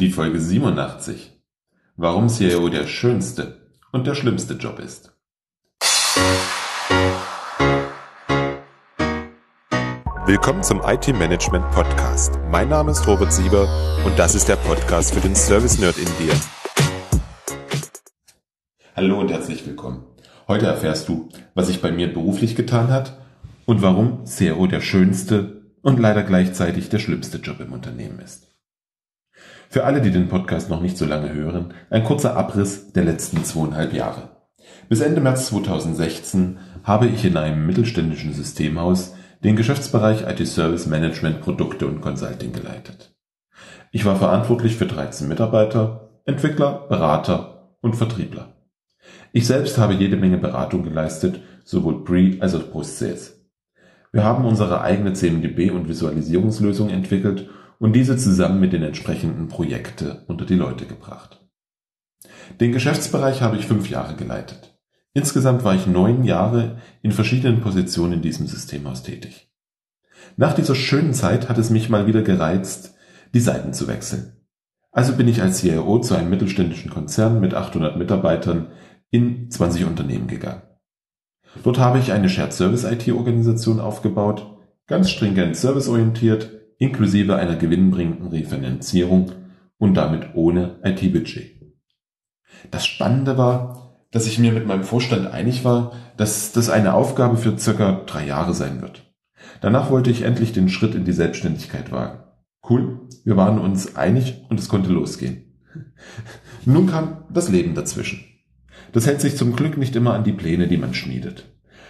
Die Folge 87. Warum CIO der schönste und der schlimmste Job ist. Willkommen zum IT Management Podcast. Mein Name ist Robert Sieber und das ist der Podcast für den Service Nerd in dir. Hallo und herzlich willkommen. Heute erfährst du, was sich bei mir beruflich getan hat und warum CIO der schönste und leider gleichzeitig der schlimmste Job im Unternehmen ist. Für alle, die den Podcast noch nicht so lange hören, ein kurzer Abriss der letzten zweieinhalb Jahre. Bis Ende März 2016 habe ich in einem mittelständischen Systemhaus den Geschäftsbereich IT Service Management Produkte und Consulting geleitet. Ich war verantwortlich für 13 Mitarbeiter, Entwickler, Berater und Vertriebler. Ich selbst habe jede Menge Beratung geleistet, sowohl Pre- als auch Post-Sales. Wir haben unsere eigene CMDB und Visualisierungslösung entwickelt und diese zusammen mit den entsprechenden Projekte unter die Leute gebracht. Den Geschäftsbereich habe ich fünf Jahre geleitet. Insgesamt war ich neun Jahre in verschiedenen Positionen in diesem Systemhaus tätig. Nach dieser schönen Zeit hat es mich mal wieder gereizt, die Seiten zu wechseln. Also bin ich als CIO zu einem mittelständischen Konzern mit 800 Mitarbeitern in 20 Unternehmen gegangen. Dort habe ich eine Shared Service IT Organisation aufgebaut, ganz stringent serviceorientiert, inklusive einer gewinnbringenden Refinanzierung und damit ohne IT-Budget. Das Spannende war, dass ich mir mit meinem Vorstand einig war, dass das eine Aufgabe für circa drei Jahre sein wird. Danach wollte ich endlich den Schritt in die Selbstständigkeit wagen. Cool, wir waren uns einig und es konnte losgehen. Nun kam das Leben dazwischen. Das hält sich zum Glück nicht immer an die Pläne, die man schmiedet.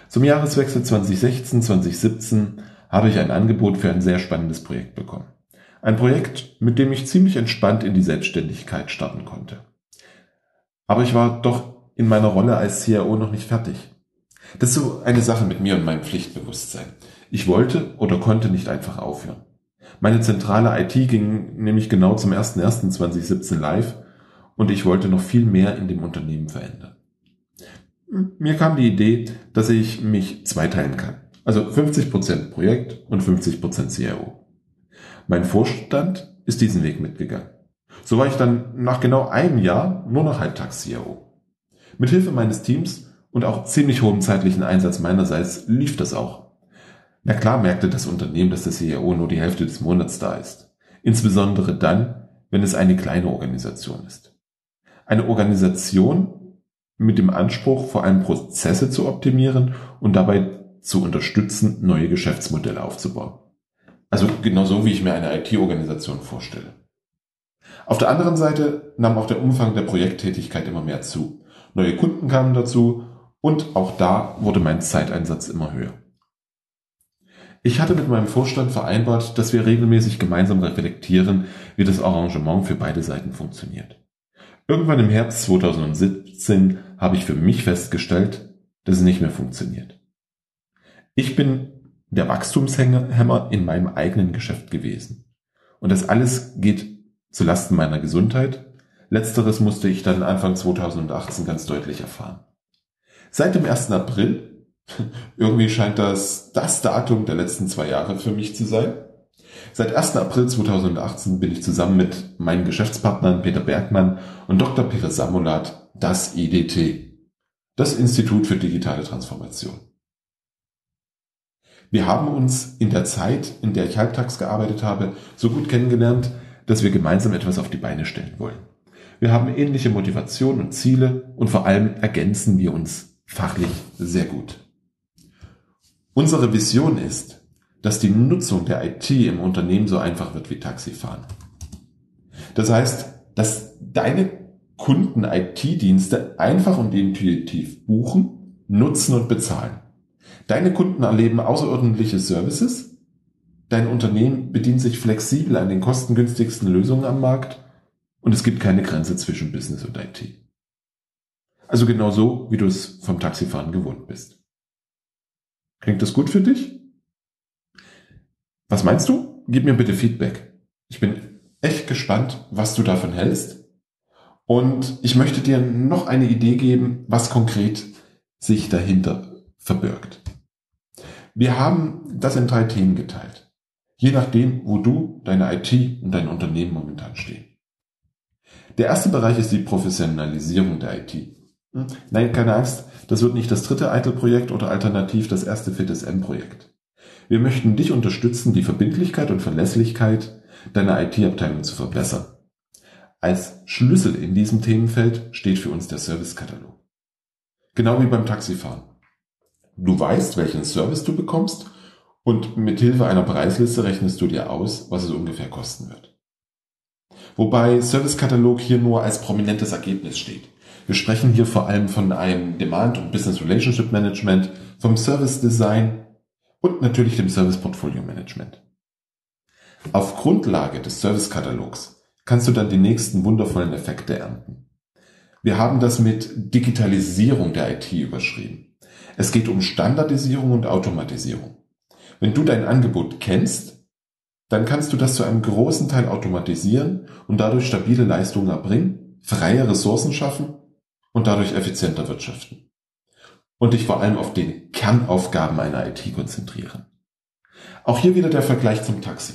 Zum Jahreswechsel 2016-2017 habe ich ein Angebot für ein sehr spannendes Projekt bekommen. Ein Projekt, mit dem ich ziemlich entspannt in die Selbstständigkeit starten konnte. Aber ich war doch in meiner Rolle als CIO noch nicht fertig. Das ist so eine Sache mit mir und meinem Pflichtbewusstsein. Ich wollte oder konnte nicht einfach aufhören. Meine zentrale IT ging nämlich genau zum 01.01.2017 live und ich wollte noch viel mehr in dem Unternehmen verändern. Mir kam die Idee, dass ich mich zweiteilen kann. Also 50% Projekt und 50% CRO. Mein Vorstand ist diesen Weg mitgegangen. So war ich dann nach genau einem Jahr nur noch Halbtags-CRO. Mithilfe meines Teams und auch ziemlich hohem zeitlichen Einsatz meinerseits lief das auch. Na klar merkte das Unternehmen, dass der CRO nur die Hälfte des Monats da ist. Insbesondere dann, wenn es eine kleine Organisation ist. Eine Organisation mit dem Anspruch, vor allem Prozesse zu optimieren und dabei zu unterstützen, neue Geschäftsmodelle aufzubauen. Also genau so, wie ich mir eine IT-Organisation vorstelle. Auf der anderen Seite nahm auch der Umfang der Projekttätigkeit immer mehr zu. Neue Kunden kamen dazu und auch da wurde mein Zeiteinsatz immer höher. Ich hatte mit meinem Vorstand vereinbart, dass wir regelmäßig gemeinsam reflektieren, wie das Arrangement für beide Seiten funktioniert. Irgendwann im Herbst 2017 habe ich für mich festgestellt, dass es nicht mehr funktioniert. Ich bin der Wachstumshemmer in meinem eigenen Geschäft gewesen. Und das alles geht zu Lasten meiner Gesundheit. Letzteres musste ich dann Anfang 2018 ganz deutlich erfahren. Seit dem 1. April, irgendwie scheint das das Datum der letzten zwei Jahre für mich zu sein. Seit 1. April 2018 bin ich zusammen mit meinen Geschäftspartnern Peter Bergmann und Dr. Peter Samulat das IDT, das Institut für digitale Transformation. Wir haben uns in der Zeit, in der ich halbtags gearbeitet habe, so gut kennengelernt, dass wir gemeinsam etwas auf die Beine stellen wollen. Wir haben ähnliche Motivationen und Ziele und vor allem ergänzen wir uns fachlich sehr gut. Unsere Vision ist, dass die Nutzung der IT im Unternehmen so einfach wird wie Taxifahren. Das heißt, dass deine Kunden IT-Dienste einfach und intuitiv buchen, nutzen und bezahlen. Deine Kunden erleben außerordentliche Services. Dein Unternehmen bedient sich flexibel an den kostengünstigsten Lösungen am Markt und es gibt keine Grenze zwischen Business und IT. Also genau so, wie du es vom Taxifahren gewohnt bist. Klingt das gut für dich? Was meinst du? Gib mir bitte Feedback. Ich bin echt gespannt, was du davon hältst. Und ich möchte dir noch eine Idee geben, was konkret sich dahinter verbirgt. Wir haben das in drei Themen geteilt. Je nachdem, wo du, deine IT und dein Unternehmen momentan stehen. Der erste Bereich ist die Professionalisierung der IT. Hm? Nein, keine Angst, das wird nicht das dritte Eitel-Projekt oder alternativ das erste FITSM-Projekt. Wir möchten dich unterstützen, die Verbindlichkeit und Verlässlichkeit deiner IT-Abteilung zu verbessern. Als Schlüssel in diesem Themenfeld steht für uns der Servicekatalog. Genau wie beim Taxifahren. Du weißt, welchen Service du bekommst und mit Hilfe einer Preisliste rechnest du dir aus, was es ungefähr kosten wird. Wobei Servicekatalog hier nur als prominentes Ergebnis steht. Wir sprechen hier vor allem von einem Demand- und Business Relationship Management, vom Service Design und natürlich dem Service Portfolio Management. Auf Grundlage des Servicekatalogs kannst du dann die nächsten wundervollen Effekte ernten. Wir haben das mit Digitalisierung der IT überschrieben. Es geht um Standardisierung und Automatisierung. Wenn du dein Angebot kennst, dann kannst du das zu einem großen Teil automatisieren und dadurch stabile Leistungen erbringen, freie Ressourcen schaffen und dadurch effizienter wirtschaften. Und dich vor allem auf den Kernaufgaben einer IT konzentrieren. Auch hier wieder der Vergleich zum Taxi.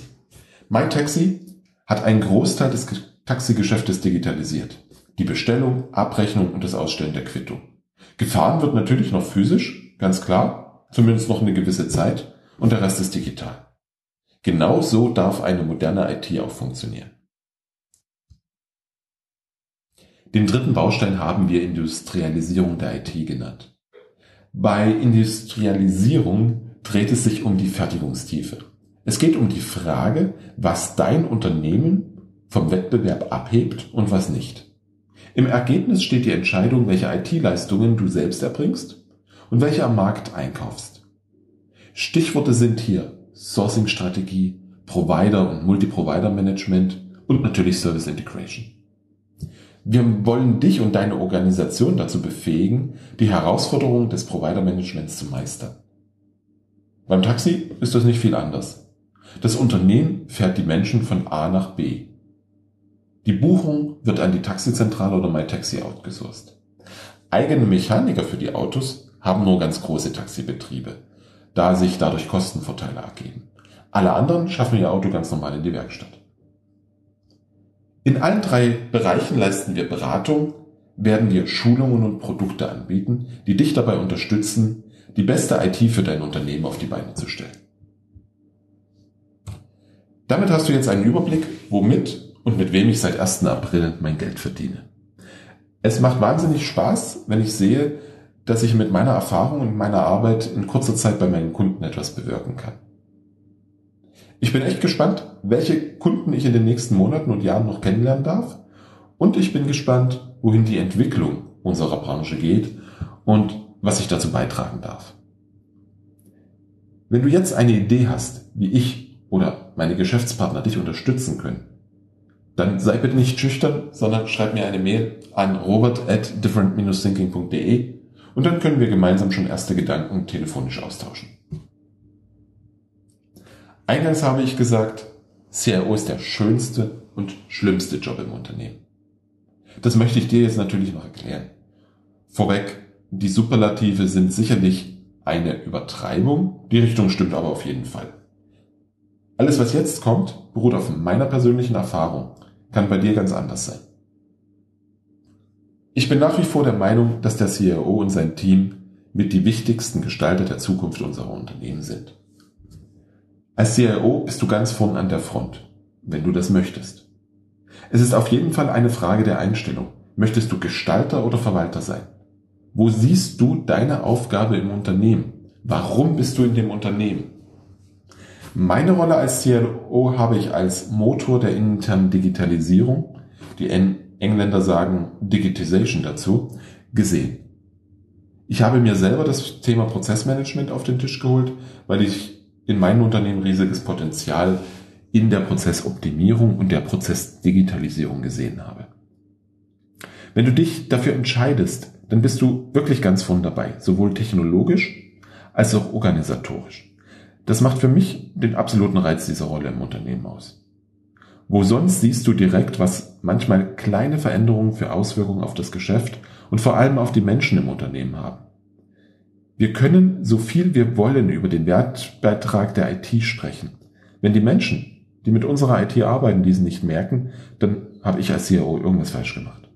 MyTaxi hat einen Großteil des Taxigeschäftes digitalisiert. Die Bestellung, Abrechnung und das Ausstellen der Quittung. Gefahren wird natürlich noch physisch, ganz klar, zumindest noch eine gewisse Zeit, und der Rest ist digital. Genau so darf eine moderne IT auch funktionieren. Den dritten Baustein haben wir Industrialisierung der IT genannt. Bei Industrialisierung dreht es sich um die Fertigungstiefe. Es geht um die Frage, was dein Unternehmen vom Wettbewerb abhebt und was nicht. Im Ergebnis steht die Entscheidung, welche IT-Leistungen du selbst erbringst und welche am Markt einkaufst. Stichworte sind hier Sourcing-Strategie, Provider- und Multi-Provider-Management und natürlich Service Integration. Wir wollen dich und deine Organisation dazu befähigen, die Herausforderungen des Provider-Managements zu meistern. Beim Taxi ist das nicht viel anders. Das Unternehmen fährt die Menschen von A nach B. Die Buchung wird an die Taxizentrale oder MyTaxi outgesourced. Eigene Mechaniker für die Autos haben nur ganz große Taxibetriebe, da sich dadurch Kostenvorteile ergeben. Alle anderen schaffen ihr Auto ganz normal in die Werkstatt. In allen drei Bereichen leisten wir Beratung, werden wir Schulungen und Produkte anbieten, die dich dabei unterstützen, die beste IT für dein Unternehmen auf die Beine zu stellen. Damit hast du jetzt einen Überblick, womit und mit wem ich seit 1. April mein Geld verdiene. Es macht wahnsinnig Spaß, wenn ich sehe, dass ich mit meiner Erfahrung und meiner Arbeit in kurzer Zeit bei meinen Kunden etwas bewirken kann. Ich bin echt gespannt, welche Kunden ich in den nächsten Monaten und Jahren noch kennenlernen darf. Und ich bin gespannt, wohin die Entwicklung unserer Branche geht und was ich dazu beitragen darf. Wenn du jetzt eine Idee hast, wie ich oder meine Geschäftspartner dich unterstützen können, dann sei bitte nicht schüchtern, sondern schreib mir eine Mail an robert at different-thinking.de und dann können wir gemeinsam schon erste Gedanken telefonisch austauschen. Eingangs habe ich gesagt, CRO ist der schönste und schlimmste Job im Unternehmen. Das möchte ich dir jetzt natürlich noch erklären. Vorweg, die Superlative sind sicherlich eine Übertreibung, die Richtung stimmt aber auf jeden Fall. Alles, was jetzt kommt, beruht auf meiner persönlichen Erfahrung, kann bei dir ganz anders sein. Ich bin nach wie vor der Meinung, dass der CIO und sein Team mit die wichtigsten Gestalter der Zukunft unserer Unternehmen sind. Als CIO bist du ganz vorn an der Front, wenn du das möchtest. Es ist auf jeden Fall eine Frage der Einstellung. Möchtest du Gestalter oder Verwalter sein? Wo siehst du deine Aufgabe im Unternehmen? Warum bist du in dem Unternehmen? Meine Rolle als CLO habe ich als Motor der internen Digitalisierung, die Engländer sagen Digitization dazu, gesehen. Ich habe mir selber das Thema Prozessmanagement auf den Tisch geholt, weil ich in meinem Unternehmen riesiges Potenzial in der Prozessoptimierung und der Prozessdigitalisierung gesehen habe. Wenn du dich dafür entscheidest, dann bist du wirklich ganz vorn dabei, sowohl technologisch als auch organisatorisch. Das macht für mich den absoluten Reiz dieser Rolle im Unternehmen aus. Wo sonst siehst du direkt, was manchmal kleine Veränderungen für Auswirkungen auf das Geschäft und vor allem auf die Menschen im Unternehmen haben. Wir können so viel wir wollen über den Wertbeitrag der IT sprechen. Wenn die Menschen, die mit unserer IT arbeiten, diesen nicht merken, dann habe ich als CIO irgendwas falsch gemacht?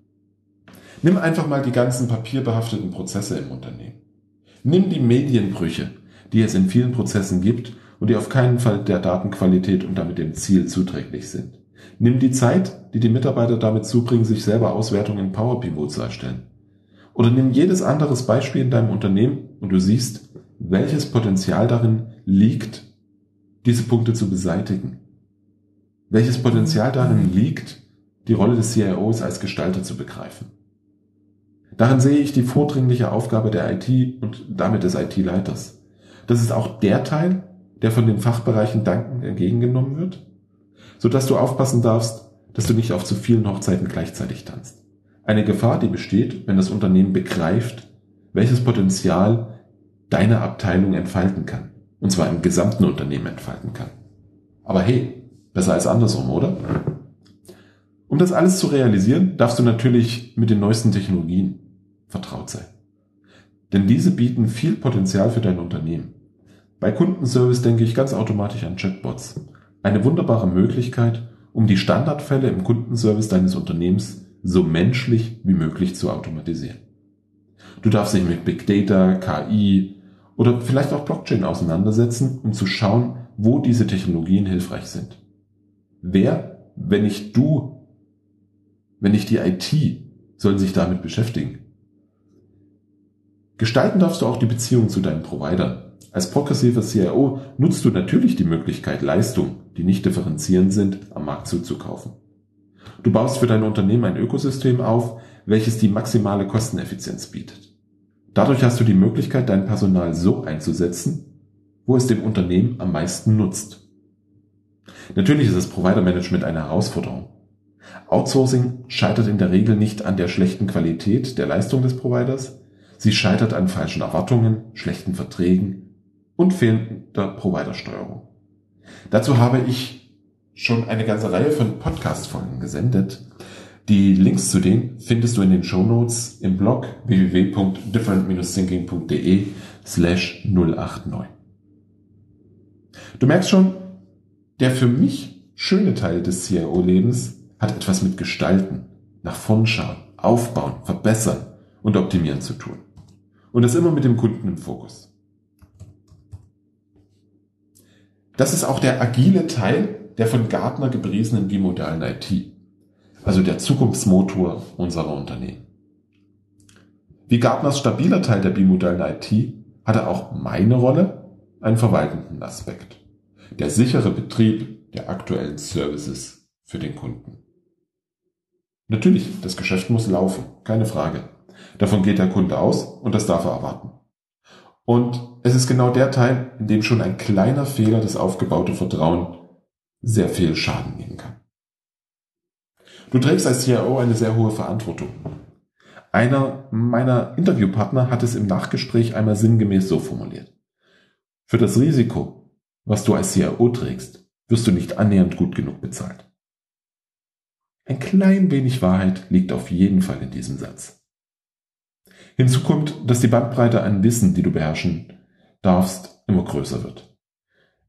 Nimm einfach mal die ganzen papierbehafteten Prozesse im Unternehmen. Nimm die Medienbrüche, die es in vielen Prozessen gibt und die auf keinen Fall der Datenqualität und damit dem Ziel zuträglich sind. Nimm die Zeit, die die Mitarbeiter damit zubringen, sich selber Auswertungen in Power Pivot zu erstellen. Oder nimm jedes anderes Beispiel in deinem Unternehmen und du siehst, welches Potenzial darin liegt, diese Punkte zu beseitigen. Welches Potenzial darin liegt, die Rolle des CIOs als Gestalter zu begreifen. Darin sehe ich die vordringliche Aufgabe der IT und damit des IT-Leiters. Das ist auch der Teil, der von den Fachbereichen dankend entgegengenommen wird, sodass du aufpassen darfst, dass du nicht auf zu vielen Hochzeiten gleichzeitig tanzt. Eine Gefahr, die besteht, wenn das Unternehmen begreift, welches Potenzial deine Abteilung entfalten kann. Und zwar im gesamten Unternehmen entfalten kann. Aber hey, besser als andersrum, oder? Um das alles zu realisieren, darfst du natürlich mit den neuesten Technologien vertraut sein. Denn diese bieten viel Potenzial für dein Unternehmen. Bei Kundenservice denke ich ganz automatisch an Chatbots. Eine wunderbare Möglichkeit, um die Standardfälle im Kundenservice deines Unternehmens so menschlich wie möglich zu automatisieren. Du darfst dich mit Big Data, KI oder vielleicht auch Blockchain auseinandersetzen, um zu schauen, wo diese Technologien hilfreich sind. Wer, wenn nicht du, wenn nicht die IT, sollen sich damit beschäftigen? Gestalten darfst du auch die Beziehung zu deinem Provider. Als progressiver CIO nutzt du natürlich die Möglichkeit, Leistungen, die nicht differenzierend sind, am Markt zuzukaufen. Du baust für dein Unternehmen ein Ökosystem auf, welches die maximale Kosteneffizienz bietet. Dadurch hast du die Möglichkeit, dein Personal so einzusetzen, wo es dem Unternehmen am meisten nutzt. Natürlich ist das Provider-Management eine Herausforderung. Outsourcing scheitert in der Regel nicht an der schlechten Qualität der Leistung des Providers, Sie scheitert an falschen Erwartungen, schlechten Verträgen und fehlender Providersteuerung. Dazu habe ich schon eine ganze Reihe von Podcast-Folgen gesendet. Die Links zu denen findest du in den Show Notes im Blog www.different-thinking.de slash 089. Du merkst schon, der für mich schöne Teil des CIO-Lebens hat etwas mit Gestalten, nach vorn schauen, aufbauen, verbessern und optimieren zu tun. Und das immer mit dem Kunden im Fokus. Das ist auch der agile Teil der von Gartner gepriesenen bimodalen IT, also der Zukunftsmotor unserer Unternehmen. Wie Gartners stabiler Teil der bimodalen IT hatte auch meine Rolle einen verwaltenden Aspekt. Der sichere Betrieb der aktuellen Services für den Kunden. Natürlich, das Geschäft muss laufen, keine Frage. Davon geht der Kunde aus und das darf er erwarten. Und es ist genau der Teil, in dem schon ein kleiner Fehler das aufgebaute Vertrauen sehr viel Schaden nehmen kann. Du trägst als CIO eine sehr hohe Verantwortung. Einer meiner Interviewpartner hat es im Nachgespräch einmal sinngemäß so formuliert. Für das Risiko, was du als CIO trägst, wirst du nicht annähernd gut genug bezahlt. Ein klein wenig Wahrheit liegt auf jeden Fall in diesem Satz. Hinzu kommt, dass die Bandbreite an Wissen, die du beherrschen darfst, immer größer wird.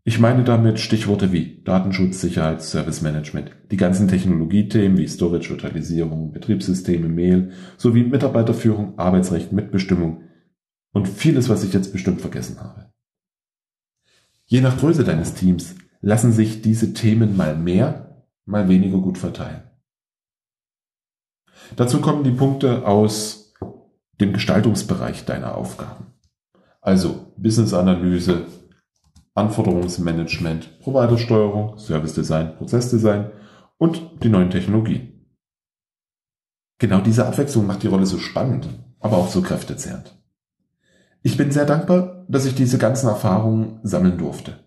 Ich meine damit Stichworte wie Datenschutz, Sicherheit, Service Management, die ganzen Technologiethemen wie Storage, Virtualisierung, Betriebssysteme, Mail sowie Mitarbeiterführung, Arbeitsrecht, Mitbestimmung und vieles, was ich jetzt bestimmt vergessen habe. Je nach Größe deines Teams lassen sich diese Themen mal mehr, mal weniger gut verteilen. Dazu kommen die Punkte aus dem Gestaltungsbereich deiner Aufgaben. Also Business-Analyse, Anforderungsmanagement, Providersteuerung, Service Design, Prozessdesign und die neuen Technologien. Genau diese Abwechslung macht die Rolle so spannend, aber auch so kräftezehrend. Ich bin sehr dankbar, dass ich diese ganzen Erfahrungen sammeln durfte.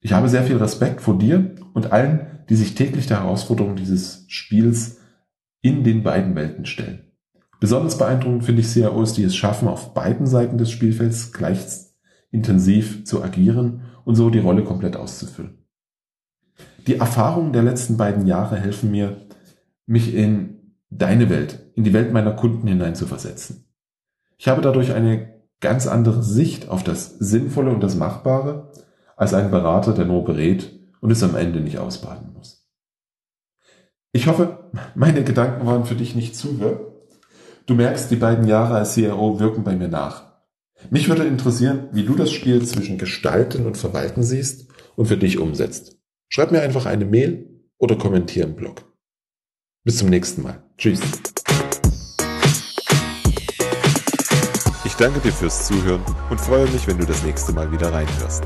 Ich habe sehr viel Respekt vor dir und allen, die sich täglich der Herausforderung dieses Spiels in den beiden Welten stellen. Besonders beeindruckend finde ich CIOs, die es schaffen, auf beiden Seiten des Spielfelds gleich intensiv zu agieren und so die Rolle komplett auszufüllen. Die Erfahrungen der letzten beiden Jahre helfen mir, mich in deine Welt, in die Welt meiner Kunden hineinzuversetzen. Ich habe dadurch eine ganz andere Sicht auf das Sinnvolle und das Machbare als ein Berater, der nur berät und es am Ende nicht ausbaden muss. Ich hoffe, meine Gedanken waren für dich nicht zu wirr. Du merkst, die beiden Jahre als CRO wirken bei mir nach. Mich würde interessieren, wie du das Spiel zwischen Gestalten und Verwalten siehst und für dich umsetzt. Schreib mir einfach eine Mail oder kommentiere im Blog. Bis zum nächsten Mal. Tschüss. Ich danke dir fürs Zuhören und freue mich, wenn du das nächste Mal wieder reinhörst.